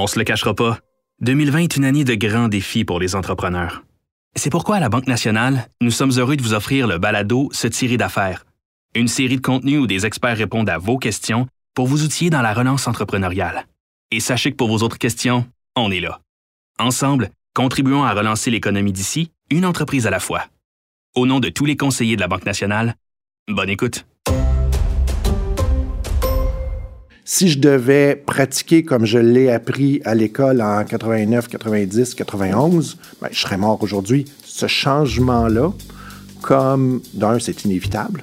On se le cachera pas, 2020 est une année de grands défis pour les entrepreneurs. C'est pourquoi à la Banque nationale, nous sommes heureux de vous offrir le balado Se tirer d'affaires, une série de contenus où des experts répondent à vos questions pour vous outiller dans la relance entrepreneuriale. Et sachez que pour vos autres questions, on est là. Ensemble, contribuons à relancer l'économie d'ici, une entreprise à la fois. Au nom de tous les conseillers de la Banque nationale, bonne écoute. Si je devais pratiquer comme je l'ai appris à l'école en 89, 90, 91, ben, je serais mort aujourd'hui. Ce changement-là, comme d'un, c'est inévitable,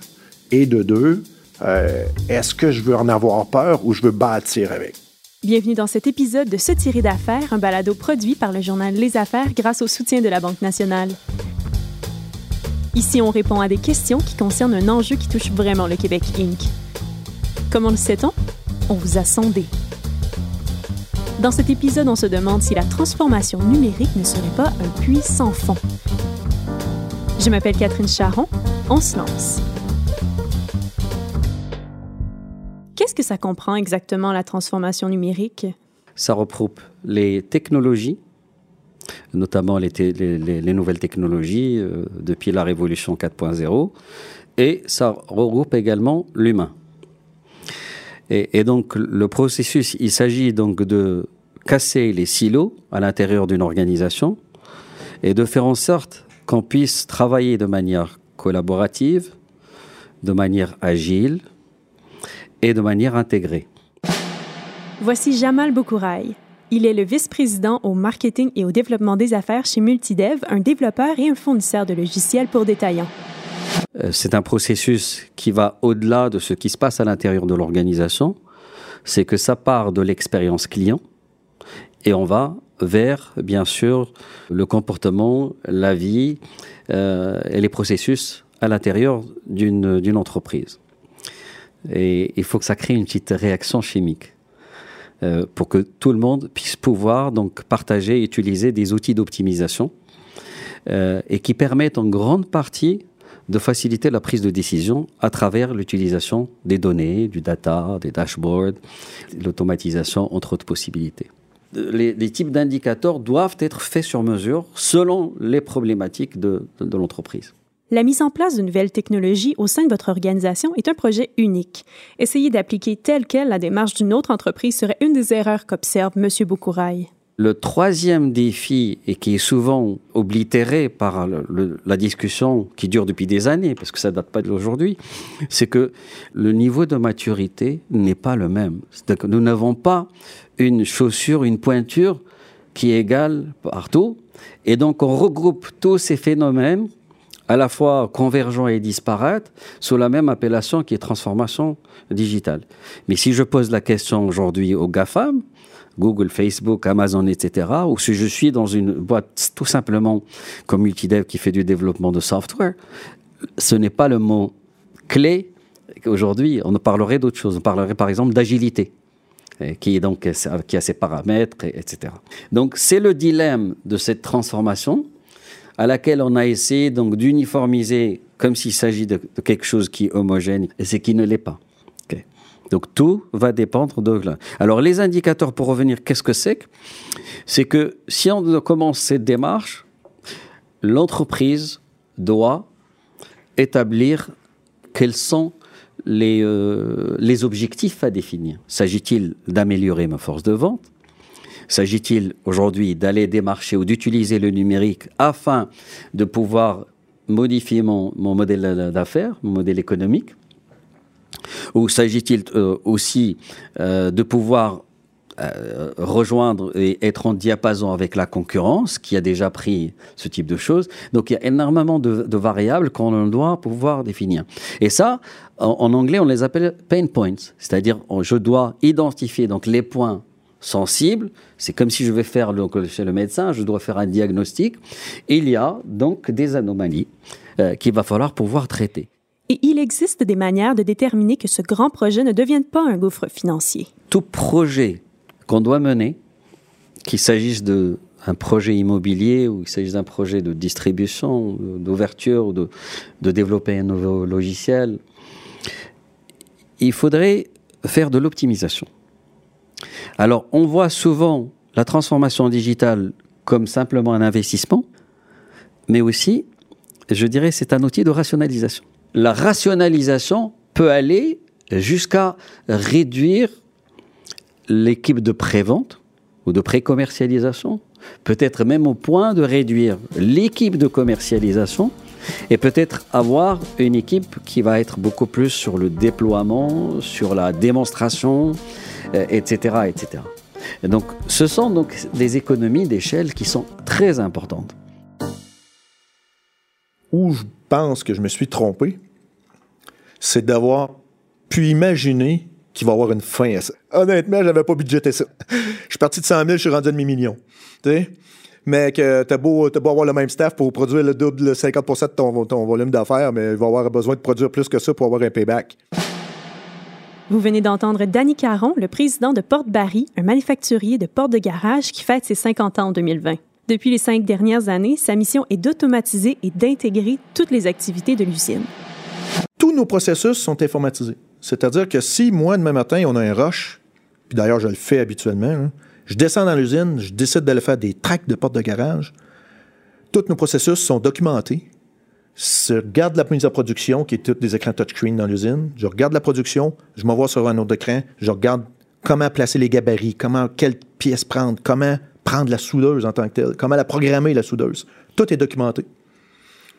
et de deux, euh, est-ce que je veux en avoir peur ou je veux bâtir avec? Bienvenue dans cet épisode de Se tirer d'affaires, un balado produit par le journal Les Affaires grâce au soutien de la Banque nationale. Ici, on répond à des questions qui concernent un enjeu qui touche vraiment le Québec Inc. Comment le sait-on? On vous a sondé. Dans cet épisode, on se demande si la transformation numérique ne serait pas un puits sans fond. Je m'appelle Catherine Charon, on se lance. Qu'est-ce que ça comprend exactement la transformation numérique? Ça regroupe les technologies, notamment les, les, nouvelles technologies euh, depuis la révolution 4.0, et ça regroupe également l'humain. Et, donc le processus, il s'agit donc de casser les silos à l'intérieur d'une organisation et de faire en sorte qu'on puisse travailler de manière collaborative, de manière agile et de manière intégrée. Voici Jamal Boukouraï. Il est le vice-président au marketing et au développement des affaires chez Multidev, un développeur et un fournisseur de logiciels pour détaillants. Euh, c'est un processus qui va au-delà de ce qui se passe à l'intérieur de l'organisation. C'est que ça part de l'expérience client et on va vers, bien sûr, le comportement, la vie euh, et les processus à l'intérieur d'une entreprise. Et il faut que ça crée une petite réaction chimique euh, pour que tout le monde puisse pouvoir donc partager et utiliser des outils d'optimisation et qui permettent en grande partie de faciliter la prise de décision à travers l'utilisation des données, du data, des dashboards, l'automatisation, entre autres possibilités. Les, types d'indicateurs doivent être faits sur mesure selon les problématiques de, de l'entreprise. La mise en place d'une nouvelle technologie au sein de votre organisation est un projet unique. Essayer d'appliquer telle quelle la démarche d'une autre entreprise serait une des erreurs qu'observe M. Boukouraï. Le troisième défi, et qui est souvent oblitéré par la discussion qui dure depuis des années, parce que ça ne date pas d'aujourd'hui, c'est que le niveau de maturité n'est pas le même. Que nous n'avons pas une chaussure, une pointure qui est égale partout. Et donc on regroupe tous ces phénomènes, à la fois convergents et disparates, sous la même appellation qui est transformation digitale. Mais si je pose la question aujourd'hui aux GAFAM, Google, Facebook, Amazon, etc. Ou si je suis dans une boîte tout simplement comme Multidev qui fait du développement de software, ce n'est pas le mot clé. Aujourd'hui, on parlerait d'autre chose. On parlerait par exemple d'agilité qui est donc qui a ses paramètres, etc. Donc c'est le dilemme de cette transformation à laquelle on a essayé donc d'uniformiser comme s'il s'agit de, quelque chose qui est homogène et ce qui ne l'est pas. Donc tout va dépendre de là. Alors les indicateurs, pour revenir, qu'est-ce que c'est C'est que si on commence cette démarche, l'entreprise doit établir quels sont les, euh, les objectifs à définir. S'agit-il d'améliorer ma force de vente? S'agit-il aujourd'hui d'aller démarcher ou d'utiliser le numérique afin de pouvoir modifier mon modèle d'affaires, mon modèle économique? Ou s'agit-il euh, aussi euh, de pouvoir euh, rejoindre et être en diapason avec la concurrence qui a déjà pris ce type de choses? Donc il y a énormément de, variables qu'on doit pouvoir définir. Et ça, en, anglais, on les appelle pain points, c'est-à-dire je dois identifier donc les points sensibles. C'est comme si je vais faire chez le médecin, je dois faire un diagnostic. il y a donc des anomalies qu'il va falloir pouvoir traiter. Et il existe des manières de déterminer que ce grand projet ne devienne pas un gouffre financier. Tout projet qu'on doit mener, qu'il s'agisse d'un projet immobilier ou qu'il s'agisse d'un projet de distribution, d'ouverture ou de, de développer un nouveau logiciel, il faudrait faire de l'optimisation. Alors, on voit souvent la transformation digitale comme simplement un investissement, mais aussi, je dirais, c'est un outil de rationalisation. La rationalisation peut aller jusqu'à réduire l'équipe de pré-vente ou de pré-commercialisation, peut-être même au point de réduire l'équipe de commercialisation et peut-être avoir une équipe qui va être beaucoup plus sur le déploiement, sur la démonstration, etc., euh, etc. Et donc, ce sont donc des économies d'échelle qui sont très importantes. Où je pense que je me suis trompé, c'est d'avoir pu imaginer qu'il va avoir une fin à ça. Honnêtement, j'avais pas budgété ça. je suis parti de 100 000, je suis rendu à demi-million. Mais que t'as beau, beau avoir le même staff pour produire le double, 50% de ton, ton volume d'affaires, mais il va avoir besoin de produire plus que ça pour avoir un payback. Vous venez d'entendre Danny Caron, le président de Porte Barry, un manufacturier de portes de garage qui fête ses 50 ans en 2020. Depuis les cinq dernières années, sa mission est d'automatiser et d'intégrer toutes les activités de l'usine. Tous nos processus sont informatisés. C'est-à-dire que si moi, demain matin, on a un rush, puis d'ailleurs je le fais habituellement, hein, je descends dans l'usine, je décide d'aller faire des tracks de portes de garage, tous nos processus sont documentés, je regarde la mise en production, qui est tous des écrans touchscreen dans l'usine. Je regarde la production, je m'envoie sur un autre écran, je regarde comment placer les gabarits, comment, quelle pièce prendre, comment prendre la soudeuse en tant que telle, comment la programmer, la soudeuse. Tout est documenté.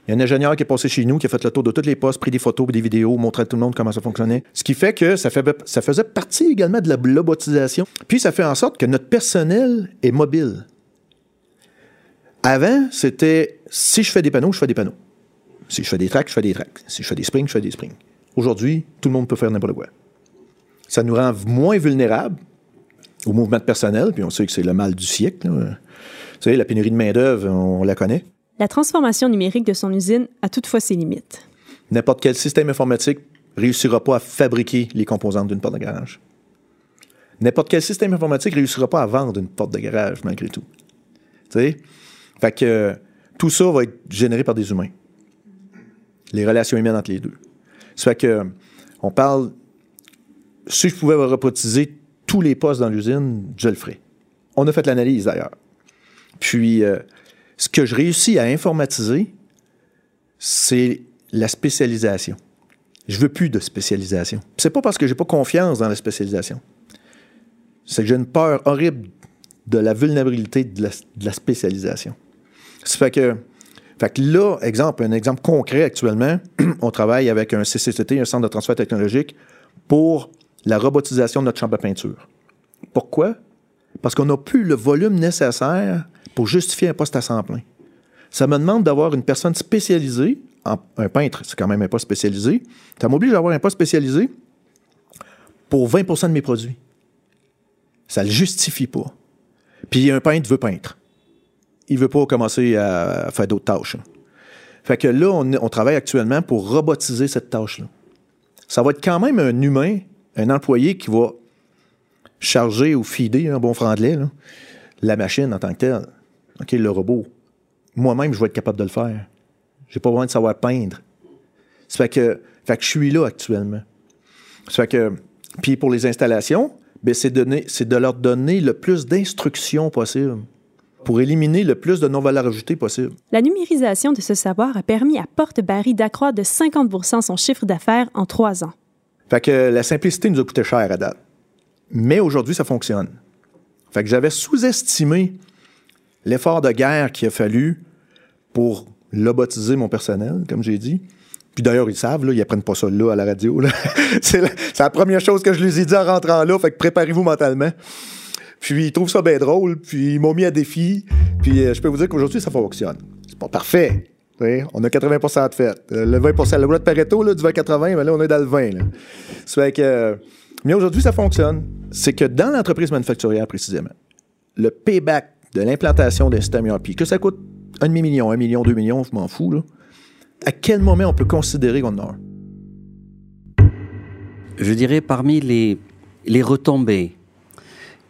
Il y a un ingénieur qui est passé chez nous, qui a fait le tour de toutes les postes, pris des photos, des vidéos, montré à tout le monde comment ça fonctionnait. Ce qui fait que ça, faisait partie également de la robotisation. Puis ça fait en sorte que notre personnel est mobile. Avant, c'était si je fais des panneaux, je fais des panneaux. Si je fais des tracks, je fais des tracks. Si je fais des springs, je fais des springs. Aujourd'hui, tout le monde peut faire n'importe quoi. Ça nous rend moins vulnérables au mouvement de personnel, puis on sait que c'est le mal du siècle. Vous savez, la pénurie de main-d'œuvre, on la connaît. La transformation numérique de son usine a toutefois ses limites. N'importe quel système informatique réussira pas à fabriquer les composantes d'une porte de garage. N'importe quel système informatique réussira pas à vendre une porte de garage, malgré tout. Tu sais? Fait que tout ça va être généré par des humains les relations humaines entre les deux. Ça fait que, on parle, si je pouvais robotiser tous les postes dans l'usine, je le ferais. On a fait l'analyse d'ailleurs. Puis, euh, ce que je réussis à informatiser, c'est la spécialisation. Je veux plus de spécialisation. C'est pas parce que j'ai pas confiance dans la spécialisation. C'est que j'ai une peur horrible de la vulnérabilité de la, spécialisation. Ça fait que fait que là, exemple, un exemple concret actuellement, on travaille avec un CCTT, un centre de transfert technologique, pour la robotisation de notre chambre de peinture. Pourquoi? Parce qu'on n'a plus le volume nécessaire pour justifier un poste à 100 plein. Ça me demande d'avoir une personne spécialisée, un peintre, c'est quand même un poste spécialisé, ça m'oblige d'avoir un poste spécialisé pour 20% de mes produits. Ça ne le justifie pas. Puis un peintre veut peindre il veut pas commencer à faire d'autres tâches. Fait que là, on, travaille actuellement pour robotiser cette tâche-là. Ça va être quand même un humain, un employé qui va charger ou feeder, un bon franglais, la machine en tant que telle. OK, le robot. Moi-même, je vais être capable de le faire. J'ai pas besoin de savoir peindre. Ça fait que, fait que je suis là actuellement. Ça fait que, puis pour les installations, ben c'est de leur donner le plus d'instructions possible pour éliminer le plus de non-valeur ajoutée possible. La numérisation de ce savoir a permis à Porte Barry d'accroître de 50% son chiffre d'affaires en trois ans. Fait que la simplicité nous a coûté cher à date. Mais aujourd'hui, ça fonctionne. Fait que j'avais sous-estimé l'effort de guerre qu'il a fallu pour lobotiser mon personnel, comme j'ai dit. Puis d'ailleurs, ils savent, là, ils apprennent pas ça là à la radio. c'est, la, première chose que je les ai dit en rentrant là. Fait que préparez-vous mentalement. Puis ils trouvent ça bien drôle, puis ils m'ont mis à défi. Puis euh, je peux vous dire qu'aujourd'hui, ça fonctionne. C'est pas parfait. On a 80% de fait. Euh, le 20% le loi de Pareto, là, du 20-80, mais là, on est dans le 20. Là. Que, mais aujourd'hui, ça fonctionne. C'est que dans l'entreprise manufacturière, précisément, le payback de l'implantation d'un système ERP, que ça coûte un demi-million, un million, deux millions, je m'en fous, là, à quel moment on peut considérer qu'on en a Je dirais parmi les, les retombées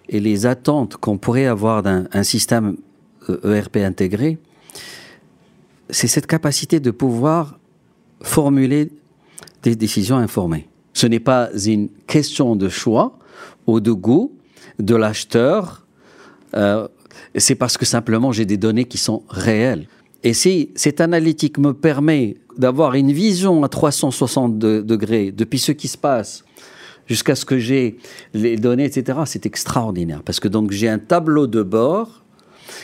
et les attentes qu'on pourrait avoir d'un système ERP euh, e intégré, c'est cette capacité de pouvoir formuler des décisions informées. Ce n'est pas une question de choix ou de goût de l'acheteur Euh, c'est parce que simplement j'ai des données qui sont réelles. Et si cette analytique me permet d'avoir une vision à 360 degrés depuis ce qui se passe jusqu'à ce que j'ai les données, etc., c'est extraordinaire. Parce que donc j'ai un tableau de bord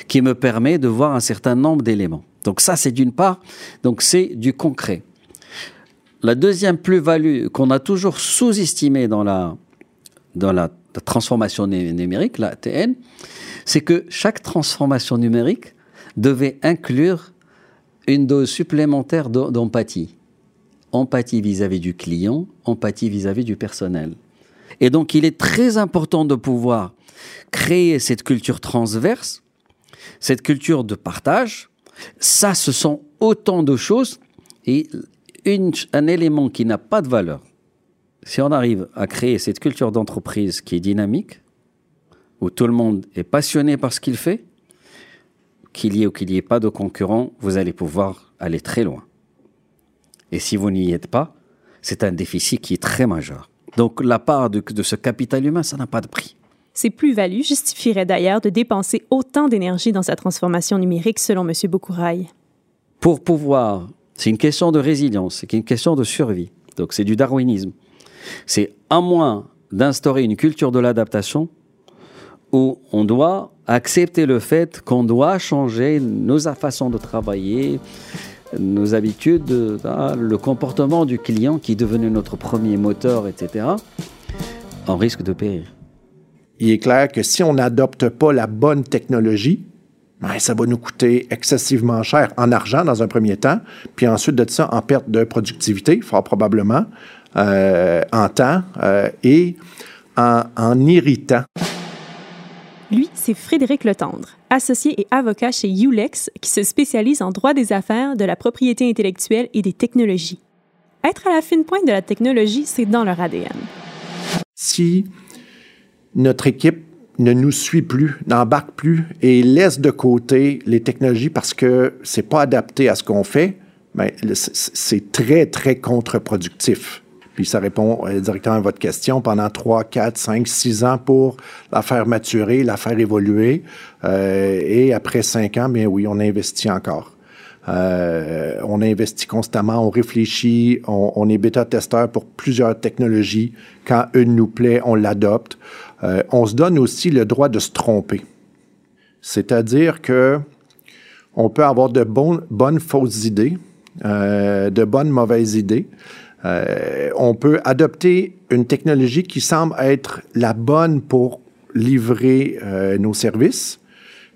qui me permet de voir un certain nombre d'éléments. Donc ça, c'est d'une part, donc c'est du concret. La deuxième plus-value qu'on a toujours sous-estimée dans la, dans la, transformation numérique, la TN, c'est que chaque transformation numérique devait inclure une dose supplémentaire d'empathie. Empathie vis-à-vis du client, empathie vis-à-vis du personnel. Et donc, il est très important de pouvoir créer cette culture transverse, cette culture de partage. Ça, ce sont autant de choses. Et un élément qui n'a pas de valeur, si on arrive à créer cette culture d'entreprise qui est dynamique, où tout le monde est passionné par ce qu'il fait, qu'il y ait ou qu'il n'y ait pas de concurrents, vous allez pouvoir aller très loin. Et si vous n'y êtes pas, c'est un déficit qui est très majeur. Donc la part de, de ce capital humain, ça n'a pas de prix. Ces plus-values justifieraient d'ailleurs de dépenser autant d'énergie dans sa transformation numérique, selon M. Bokouraï. Pour pouvoir, c'est une question de résilience, c'est une question de survie. Donc c'est du darwinisme. C'est à moins d'instaurer une culture de l'adaptation où on doit accepter le fait qu'on doit changer nos façons de travailler, nos habitudes, le comportement du client qui est devenu notre premier moteur, etc., on risque de périr. Il est clair que si on n'adopte pas la bonne technologie, ben, ça va nous coûter excessivement cher en argent dans un premier temps, puis ensuite de ça en perte de productivité, fort probablement, en temps euh, et en, en irritant. Lui, c'est Frédéric Letendre, associé et avocat chez Ulex, qui se spécialise en droit des affaires, de la propriété intellectuelle et des technologies. Être à la fine pointe de la technologie, c'est dans leur ADN. Si notre équipe ne nous suit plus, n'embarque plus et laisse de côté les technologies parce que c'est pas adapté à ce qu'on fait, ben, c'est très, très contre-productif. Puis ça répond euh, directement à votre question pendant 3, 4, 5, 6 ans pour la faire maturer, la faire évoluer. Euh, et après 5 ans, bien oui, on investit encore. Euh, on investit constamment, on réfléchit, on, est bêta-testeur pour plusieurs technologies. Quand une nous plaît, on l'adopte. Euh, on se donne aussi le droit de se tromper. C'est-à-dire que on peut avoir de bonnes fausses idées, euh, de bonnes mauvaises idées. Euh, on peut adopter une technologie qui semble être la bonne pour livrer euh, nos services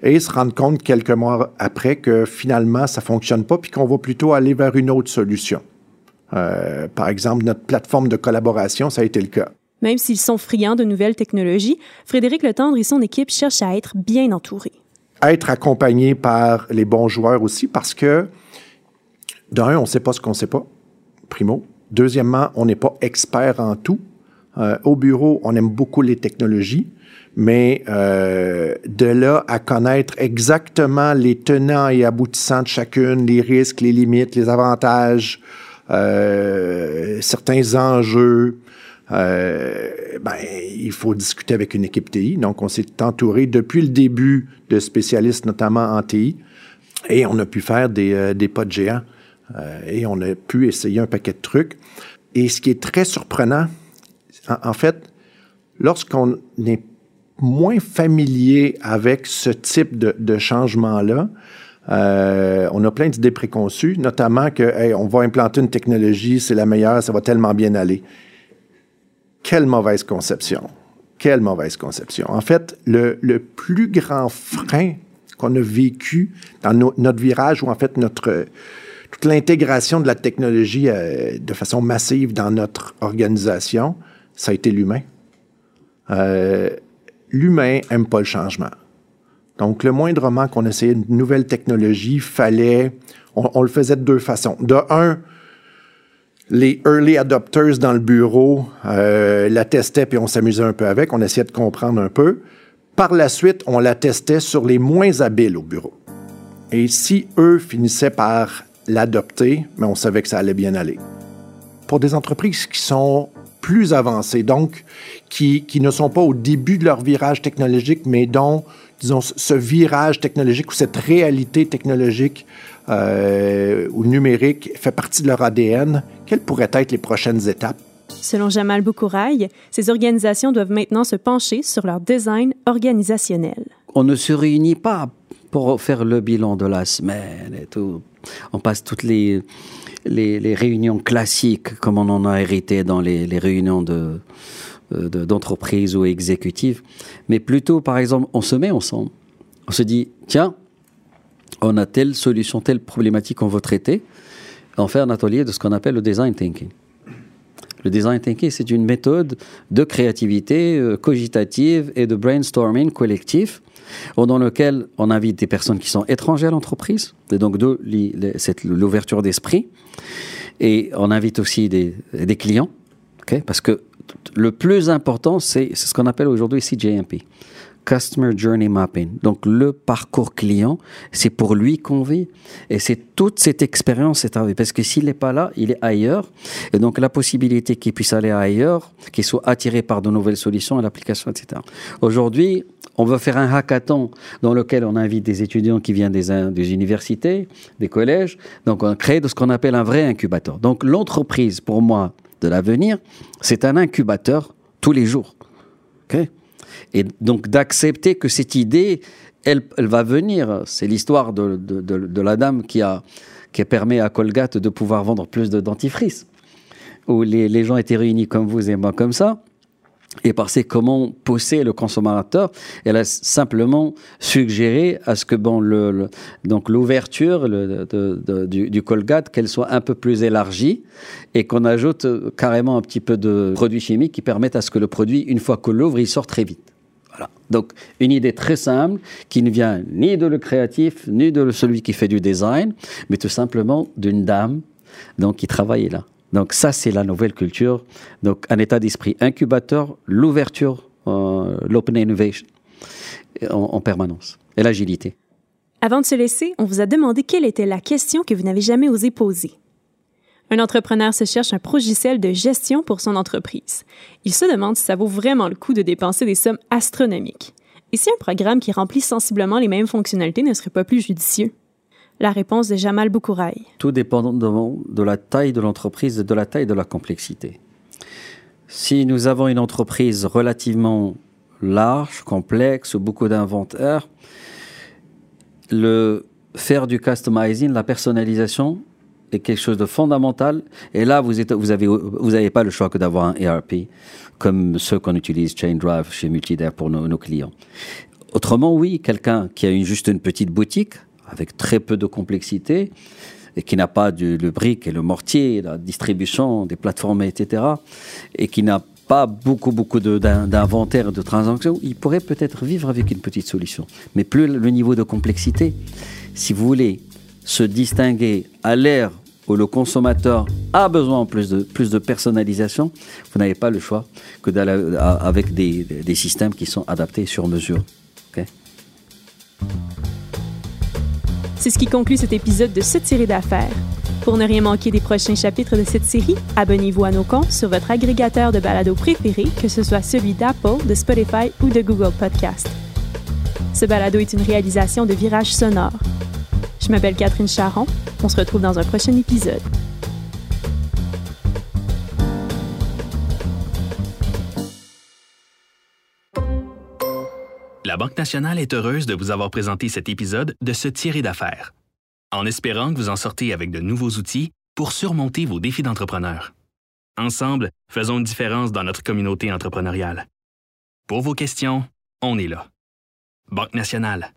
et se rendre compte quelques mois après que finalement ça fonctionne pas puis qu'on va plutôt aller vers une autre solution. Euh, par exemple, notre plateforme de collaboration, ça a été le cas. Même s'ils sont friands de nouvelles technologies, Frédéric Letendre et son équipe cherchent à être bien entourés. Être accompagné par les bons joueurs aussi parce que, d'un, on ne sait pas ce qu'on ne sait pas, primo. Deuxièmement, on n'est pas expert en tout. Euh, au bureau, on aime beaucoup les technologies, mais euh, de là à connaître exactement les tenants et aboutissants de chacune, les risques, les limites, les avantages, euh, certains enjeux, euh, ben, il faut discuter avec une équipe TI. Donc, on s'est entouré depuis le début de spécialistes, notamment en TI, et on a pu faire des, euh, des pas de géants. Euh, et on a pu essayer un paquet de trucs. Et ce qui est très surprenant, en, fait, lorsqu'on est moins familier avec ce type de, changement-là, euh, on a plein d'idées préconçues, notamment que on va implanter une technologie, c'est la meilleure, ça va tellement bien aller. Quelle mauvaise conception. Quelle mauvaise conception. En fait, le, plus grand frein qu'on a vécu dans notre virage, ou en fait notre, toute l'intégration de la technologie euh, de façon massive dans notre organisation, ça a été l'humain. Euh, l'humain aime pas le changement. Donc, le moindrement qu'on essayait une nouvelle technologie, fallait, on, le faisait de deux façons. De un, les early adopters dans le bureau euh, la testaient puis on s'amusait un peu avec, on essayait de comprendre un peu. Par la suite, on la testait sur les moins habiles au bureau. Et si eux finissaient par l'adopter, mais on savait que ça allait bien aller. Pour des entreprises qui sont plus avancées, donc qui, qui ne sont pas au début de leur virage technologique, mais dont, disons, ce virage technologique ou cette réalité technologique euh, ou numérique fait partie de leur ADN, quelles pourraient être les prochaines étapes? Selon Jamal Boukouraï, ces organisations doivent maintenant se pencher sur leur design organisationnel. On ne se réunit pas pour faire le bilan de la semaine et tout. On passe toutes les, réunions classiques comme on en a hérité dans les, réunions de, d'entreprise ou exécutives. Mais plutôt, par exemple, on se met ensemble. On se dit, tiens, on a telle solution, telle problématique qu'on veut traiter. On fait un atelier de ce qu'on appelle le design thinking. Le design thinking, c'est une méthode de créativité euh, cogitative et de brainstorming collectif dans lequel on invite des personnes qui sont étrangères à l'entreprise, et donc de l'ouverture d'esprit, et on invite aussi des, clients, parce que le plus important, c'est ce qu'on appelle aujourd'hui CJMP. Customer Journey Mapping. Donc le parcours client, c'est pour lui qu'on vit. Et c'est toute cette expérience est arrivée. Parce que s'il n'est pas là, il est ailleurs. Et donc la possibilité qu'il puisse aller ailleurs, qu'il soit attiré par de nouvelles solutions à l'application, etc. Aujourd'hui, on veut faire un hackathon dans lequel on invite des étudiants qui viennent des, des universités, des collèges. Donc on crée ce qu'on appelle un vrai incubateur. Donc l'entreprise, pour moi, de l'avenir, c'est un incubateur tous les jours. Okay et donc d'accepter que cette idée, elle, va venir. C'est l'histoire de, la dame qui a, qui permis à Colgate de pouvoir vendre plus de dentifrice, où les, les gens étaient réunis comme vous et moi comme ça et penser comment pousser le consommateur. Elle a simplement suggéré à ce que bon, le, donc l'ouverture du, Colgate, qu'elle soit un peu plus élargie et qu'on ajoute carrément un petit peu de produits chimiques qui permettent à ce que le produit, une fois que l'ouvre, il sort très vite. Donc, une idée très simple qui ne vient ni de le créatif, ni de celui qui fait du design, mais tout simplement d'une dame donc, qui travaille là. Donc, ça, c'est la nouvelle culture. Donc, un état d'esprit incubateur, l'ouverture, euh, l'open innovation en, en permanence et l'agilité. Avant de se laisser, on vous a demandé quelle était la question que vous n'avez jamais osé poser. Un entrepreneur se cherche un progiciel de gestion pour son entreprise. Il se demande si ça vaut vraiment le coup de dépenser des sommes astronomiques. Et si un programme qui remplit sensiblement les mêmes fonctionnalités ne serait pas plus judicieux? La réponse de Jamal Boukouraï. Tout dépend de la taille de l'entreprise et de la taille de la complexité. Si nous avons une entreprise relativement large, complexe, beaucoup d'inventaire, le faire du customizing, la personnalisation, est quelque chose de fondamental. Et là, vous n'avez pas le choix que d'avoir un ERP comme ceux qu'on utilise Chain Drive chez Multidaire pour nos, clients. Autrement, oui, quelqu'un qui a juste une petite boutique avec très peu de complexité et qui n'a pas du, le brique et le mortier, la distribution, des plateformes, etc., et qui n'a pas beaucoup, beaucoup d'inventaire, de, de transactions, il pourrait peut-être vivre avec une petite solution. Mais plus le niveau de complexité, si vous voulez se distinguer à l'ère où le consommateur a besoin plus de, plus de personnalisation, vous n'avez pas le choix que d'aller avec des, des, systèmes qui sont adaptés sur mesure. C'est ce qui conclut cet épisode de cette série d'affaires. Pour ne rien manquer des prochains chapitres de cette série, abonnez-vous à nos comptes sur votre agrégateur de balado préféré, que ce soit celui d'Apple, de Spotify ou de Google Podcast. Ce balado est une réalisation de Virage Sonore. Je m'appelle Catherine Charon. On se retrouve dans un prochain épisode. Banque nationale est heureuse de vous avoir présenté cet épisode de Se tirer d'affaires, en espérant que vous en sortez avec de nouveaux outils pour surmonter vos défis d'entrepreneur. Ensemble, faisons une différence dans notre communauté entrepreneuriale. Pour vos questions, on est là. Banque nationale.